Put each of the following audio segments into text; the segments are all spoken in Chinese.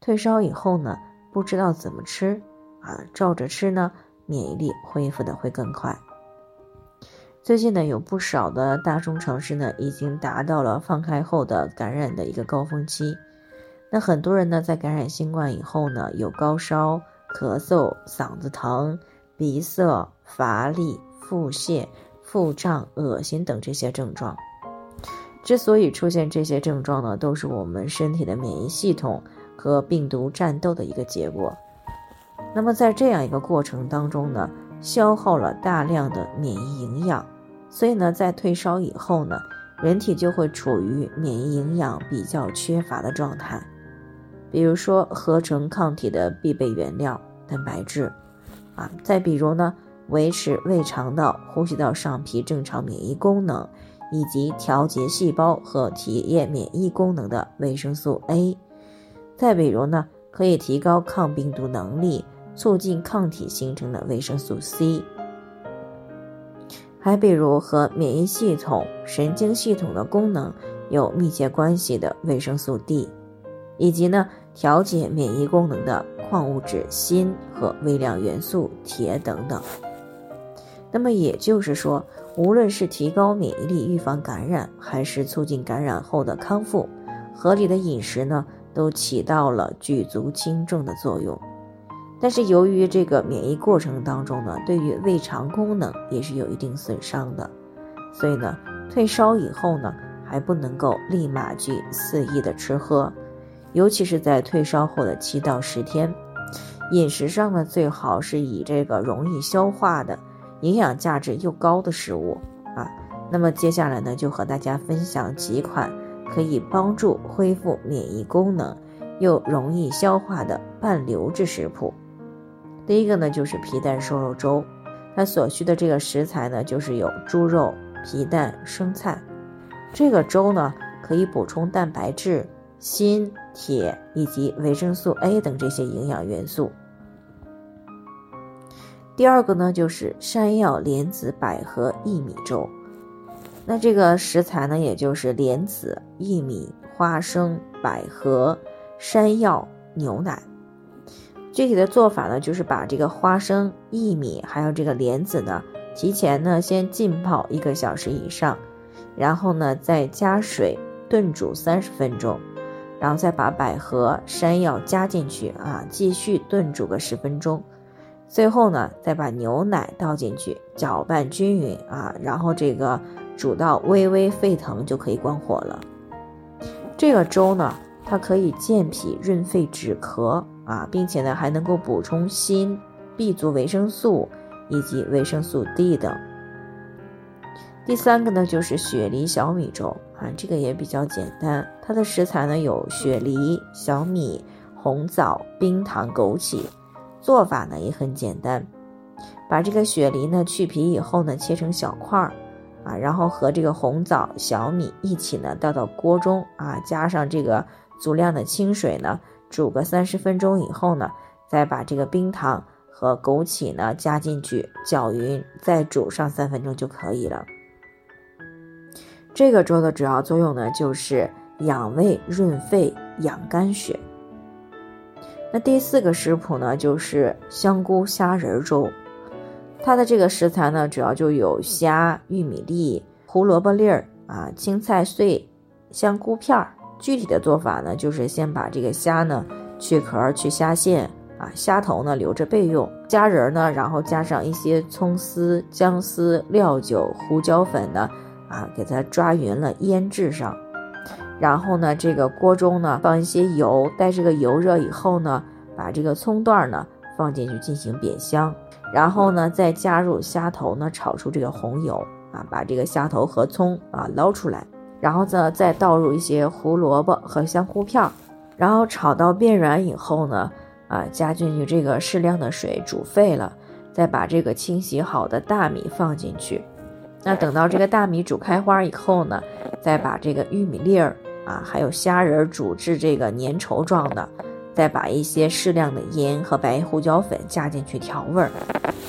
退烧以后呢，不知道怎么吃啊，照着吃呢，免疫力恢复的会更快。最近呢，有不少的大中城市呢，已经达到了放开后的感染的一个高峰期。那很多人呢，在感染新冠以后呢，有高烧、咳嗽、嗓子疼、鼻塞、乏力、腹泻、腹胀、恶心等这些症状。之所以出现这些症状呢，都是我们身体的免疫系统。和病毒战斗的一个结果。那么在这样一个过程当中呢，消耗了大量的免疫营养，所以呢，在退烧以后呢，人体就会处于免疫营养比较缺乏的状态。比如说合成抗体的必备原料蛋白质，啊，再比如呢，维持胃肠道、呼吸道上皮正常免疫功能，以及调节细胞和体液免疫功能的维生素 A。再比如呢，可以提高抗病毒能力、促进抗体形成的维生素 C，还比如和免疫系统、神经系统的功能有密切关系的维生素 D，以及呢调节免疫功能的矿物质锌和微量元素铁等等。那么也就是说，无论是提高免疫力、预防感染，还是促进感染后的康复，合理的饮食呢？都起到了举足轻重的作用，但是由于这个免疫过程当中呢，对于胃肠功能也是有一定损伤的，所以呢，退烧以后呢，还不能够立马去肆意的吃喝，尤其是在退烧后的七到十天，饮食上呢，最好是以这个容易消化的、营养价值又高的食物啊。那么接下来呢，就和大家分享几款。可以帮助恢复免疫功能，又容易消化的半流质食谱。第一个呢，就是皮蛋瘦肉粥。它所需的这个食材呢，就是有猪肉、皮蛋、生菜。这个粥呢，可以补充蛋白质、锌、铁以及维生素 A 等这些营养元素。第二个呢，就是山药莲子百合薏米粥。那这个食材呢，也就是莲子、薏米、花生、百合、山药、牛奶。具体的做法呢，就是把这个花生、薏米还有这个莲子呢，提前呢先浸泡一个小时以上，然后呢再加水炖煮三十分钟，然后再把百合、山药加进去啊，继续炖煮个十分钟，最后呢再把牛奶倒进去，搅拌均匀啊，然后这个。煮到微微沸腾就可以关火了。这个粥呢，它可以健脾润肺止咳啊，并且呢还能够补充锌、B 族维生素以及维生素 D 等。第三个呢就是雪梨小米粥啊，这个也比较简单，它的食材呢有雪梨、小米、红枣、冰糖、枸杞，做法呢也很简单，把这个雪梨呢去皮以后呢切成小块儿。啊，然后和这个红枣、小米一起呢倒到锅中啊，加上这个足量的清水呢，煮个三十分钟以后呢，再把这个冰糖和枸杞呢加进去搅匀，再煮上三分钟就可以了。这个粥的主要作用呢就是养胃润肺、养肝血。那第四个食谱呢就是香菇虾仁粥。它的这个食材呢，主要就有虾、玉米粒、胡萝卜粒儿啊、青菜碎、香菇片儿。具体的做法呢，就是先把这个虾呢去壳、去虾线啊，虾头呢留着备用，虾仁呢，然后加上一些葱丝、姜丝、料酒、胡椒粉呢，啊，给它抓匀了腌制上。然后呢，这个锅中呢放一些油，待这个油热以后呢，把这个葱段呢放进去进行煸香。然后呢，再加入虾头呢，炒出这个红油啊，把这个虾头和葱啊捞出来，然后呢，再倒入一些胡萝卜和香菇片儿，然后炒到变软以后呢，啊，加进去这个适量的水煮沸了，再把这个清洗好的大米放进去。那等到这个大米煮开花以后呢，再把这个玉米粒儿啊，还有虾仁煮至这个粘稠状的，再把一些适量的盐和白胡椒粉加进去调味儿，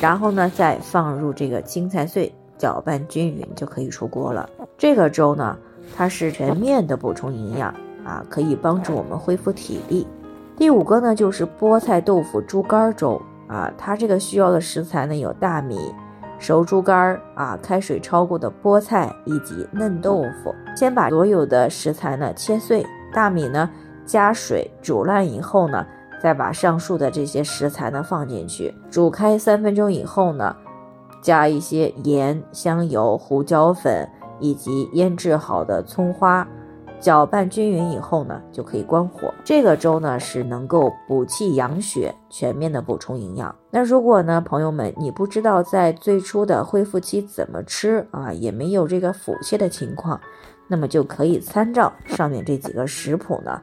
然后呢，再放入这个青菜碎，搅拌均匀就可以出锅了。这个粥呢，它是全面的补充营养啊，可以帮助我们恢复体力。第五个呢，就是菠菜豆腐猪肝粥啊，它这个需要的食材呢有大米。熟猪肝啊，开水焯过的菠菜以及嫩豆腐，先把所有的食材呢切碎，大米呢加水煮烂以后呢，再把上述的这些食材呢放进去，煮开三分钟以后呢，加一些盐、香油、胡椒粉以及腌制好的葱花。搅拌均匀以后呢，就可以关火。这个粥呢是能够补气养血，全面的补充营养。那如果呢，朋友们你不知道在最初的恢复期怎么吃啊，也没有这个腹泻的情况，那么就可以参照上面这几个食谱呢，